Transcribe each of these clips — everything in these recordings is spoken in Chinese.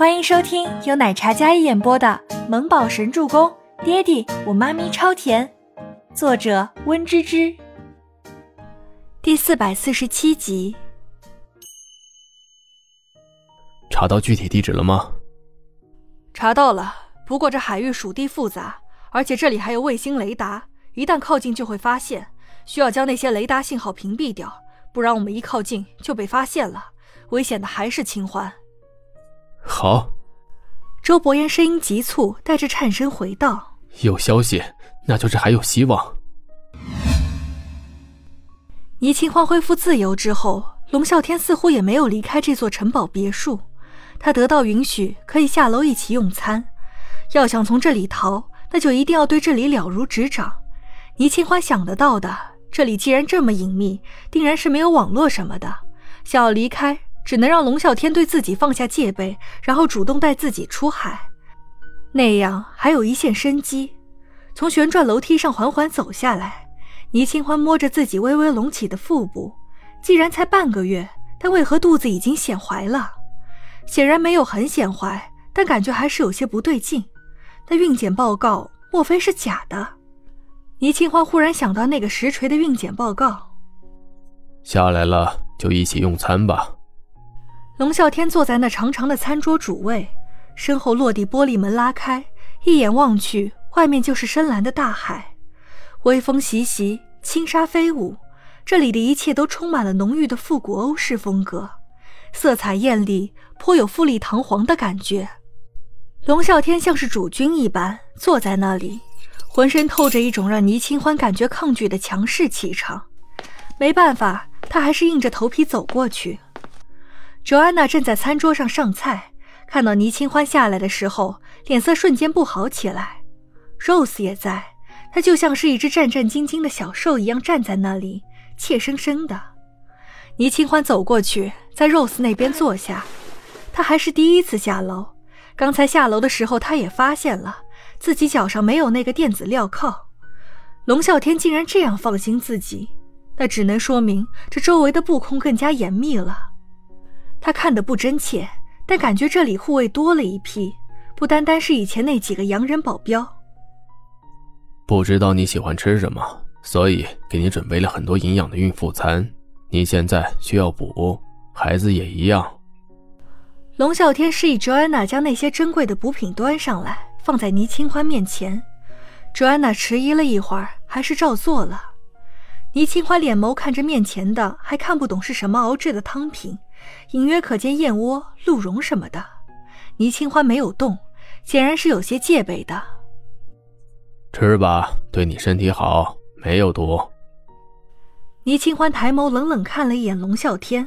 欢迎收听由奶茶加一演播的《萌宝神助攻》，爹地我妈咪超甜，作者温芝芝。第四百四十七集。查到具体地址了吗？查到了，不过这海域属地复杂，而且这里还有卫星雷达，一旦靠近就会发现，需要将那些雷达信号屏蔽掉，不然我们一靠近就被发现了，危险的还是清欢。好，周伯言声音急促，带着颤声回道：“有消息，那就是还有希望。”倪清欢恢复自由之后，龙啸天似乎也没有离开这座城堡别墅。他得到允许，可以下楼一起用餐。要想从这里逃，那就一定要对这里了如指掌。倪清欢想得到的，这里既然这么隐秘，定然是没有网络什么的。想要离开。只能让龙啸天对自己放下戒备，然后主动带自己出海，那样还有一线生机。从旋转楼梯上缓缓走下来，倪清欢摸着自己微微隆起的腹部，既然才半个月，但为何肚子已经显怀了？显然没有很显怀，但感觉还是有些不对劲。那孕检报告莫非是假的？倪清欢忽然想到那个实锤的孕检报告。下来了，就一起用餐吧。龙啸天坐在那长长的餐桌主位，身后落地玻璃门拉开，一眼望去，外面就是深蓝的大海，微风习习，轻纱飞舞，这里的一切都充满了浓郁的复古欧式风格，色彩艳丽，颇有富丽堂皇的感觉。龙啸天像是主君一般坐在那里，浑身透着一种让倪清欢感觉抗拒的强势气场，没办法，他还是硬着头皮走过去。卓安娜正在餐桌上上菜，看到倪清欢下来的时候，脸色瞬间不好起来。Rose 也在，她就像是一只战战兢兢的小兽一样站在那里，怯生生的。倪清欢走过去，在 Rose 那边坐下。他还是第一次下楼，刚才下楼的时候，他也发现了自己脚上没有那个电子镣铐。龙啸天竟然这样放心自己，那只能说明这周围的布控更加严密了。他看得不真切，但感觉这里护卫多了一批，不单单是以前那几个洋人保镖。不知道你喜欢吃什么，所以给你准备了很多营养的孕妇餐。你现在需要补，孩子也一样。龙啸天示意 Joanna 将那些珍贵的补品端上来，放在倪清欢面前。Joanna 迟疑了一会儿，还是照做了。倪清欢脸眸看着面前的，还看不懂是什么熬制的汤品。隐约可见燕窝、鹿茸什么的，倪清欢没有动，显然是有些戒备的。吃吧，对你身体好，没有毒。倪清欢抬眸冷冷看了一眼龙啸天：“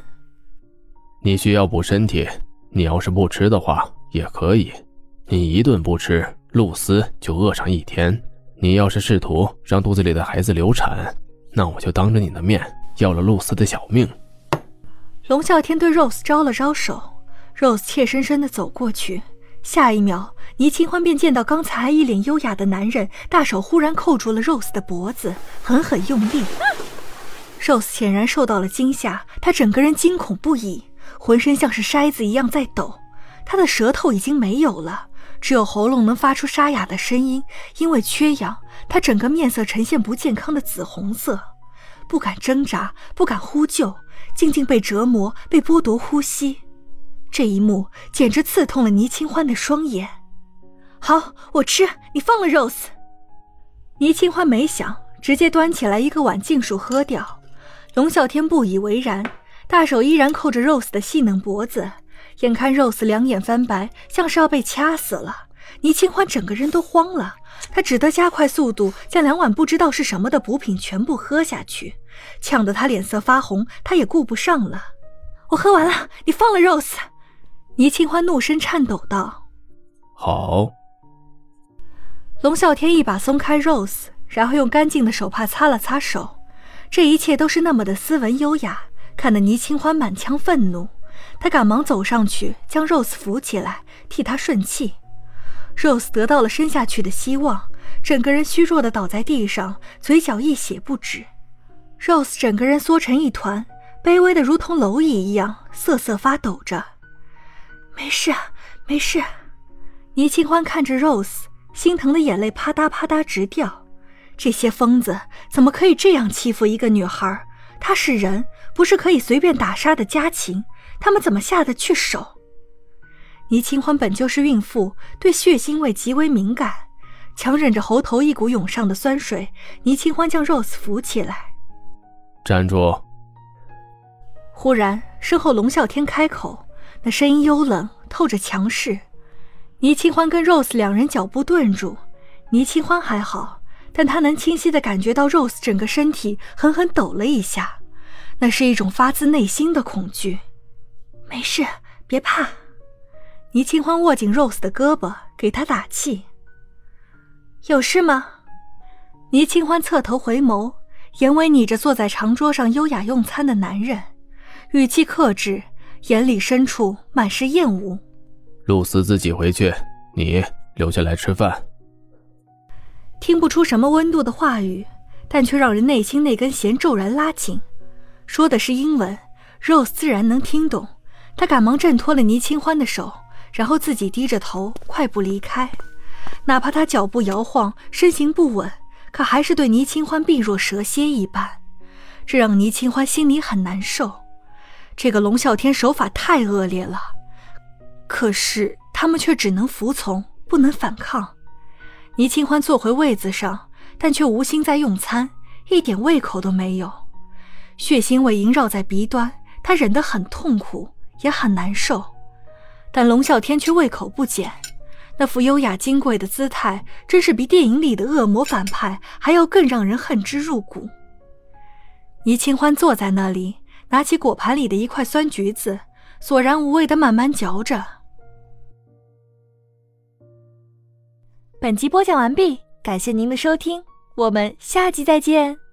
你需要补身体，你要是不吃的话也可以。你一顿不吃，露丝就饿上一天。你要是试图让肚子里的孩子流产，那我就当着你的面要了露丝的小命。”龙啸天对 Rose 招了招手，Rose 怯生生地走过去。下一秒，倪清欢便见到刚才一脸优雅的男人，大手忽然扣住了 Rose 的脖子，狠狠用力。Rose 显然受到了惊吓，她整个人惊恐不已，浑身像是筛子一样在抖。她的舌头已经没有了，只有喉咙能发出沙哑的声音。因为缺氧，她整个面色呈现不健康的紫红色，不敢挣扎，不敢呼救。静静被折磨，被剥夺呼吸，这一幕简直刺痛了倪清欢的双眼。好，我吃，你放了 Rose。倪清欢没想，直接端起来一个碗，尽数喝掉。龙啸天不以为然，大手依然扣着 Rose 的细嫩脖子，眼看 Rose 两眼翻白，像是要被掐死了。倪清欢整个人都慌了，他只得加快速度，将两碗不知道是什么的补品全部喝下去。呛得他脸色发红，他也顾不上了。我喝完了，你放了 Rose。倪清欢怒声颤抖道：“好。”龙啸天一把松开 Rose，然后用干净的手帕擦了擦手。这一切都是那么的斯文优雅，看得倪清欢满腔愤怒。他赶忙走上去，将 Rose 扶起来，替他顺气。Rose 得到了生下去的希望，整个人虚弱的倒在地上，嘴角溢血不止。Rose 整个人缩成一团，卑微的如同蝼蚁一样瑟瑟发抖着。没事，没事。倪清欢看着 Rose，心疼的眼泪啪嗒啪嗒直掉。这些疯子怎么可以这样欺负一个女孩？她是人，不是可以随便打杀的家禽。他们怎么下得去手？倪清欢本就是孕妇，对血腥味极为敏感，强忍着喉头一股涌上的酸水，倪清欢将 Rose 扶起来，站住。忽然，身后龙啸天开口，那声音幽冷，透着强势。倪清欢跟 Rose 两人脚步顿住，倪清欢还好。但他能清晰的感觉到 Rose 整个身体狠狠抖了一下，那是一种发自内心的恐惧。没事，别怕。倪清欢握紧 Rose 的胳膊，给他打气。有事吗？倪清欢侧头回眸，眼尾睨着坐在长桌上优雅用餐的男人，语气克制，眼里深处满是厌恶。露丝自己回去，你留下来吃饭。听不出什么温度的话语，但却让人内心那根弦骤然拉紧。说的是英文，Rose 自然能听懂。他赶忙挣脱了倪清欢的手，然后自己低着头快步离开。哪怕他脚步摇晃，身形不稳，可还是对倪清欢避若蛇蝎一般。这让倪清欢心里很难受。这个龙啸天手法太恶劣了，可是他们却只能服从，不能反抗。倪清欢坐回位子上，但却无心在用餐，一点胃口都没有。血腥味萦绕在鼻端，他忍得很痛苦，也很难受。但龙啸天却胃口不减，那副优雅金贵的姿态，真是比电影里的恶魔反派还要更让人恨之入骨。倪清欢坐在那里，拿起果盘里的一块酸橘子，索然无味的慢慢嚼着。本集播讲完毕，感谢您的收听，我们下集再见。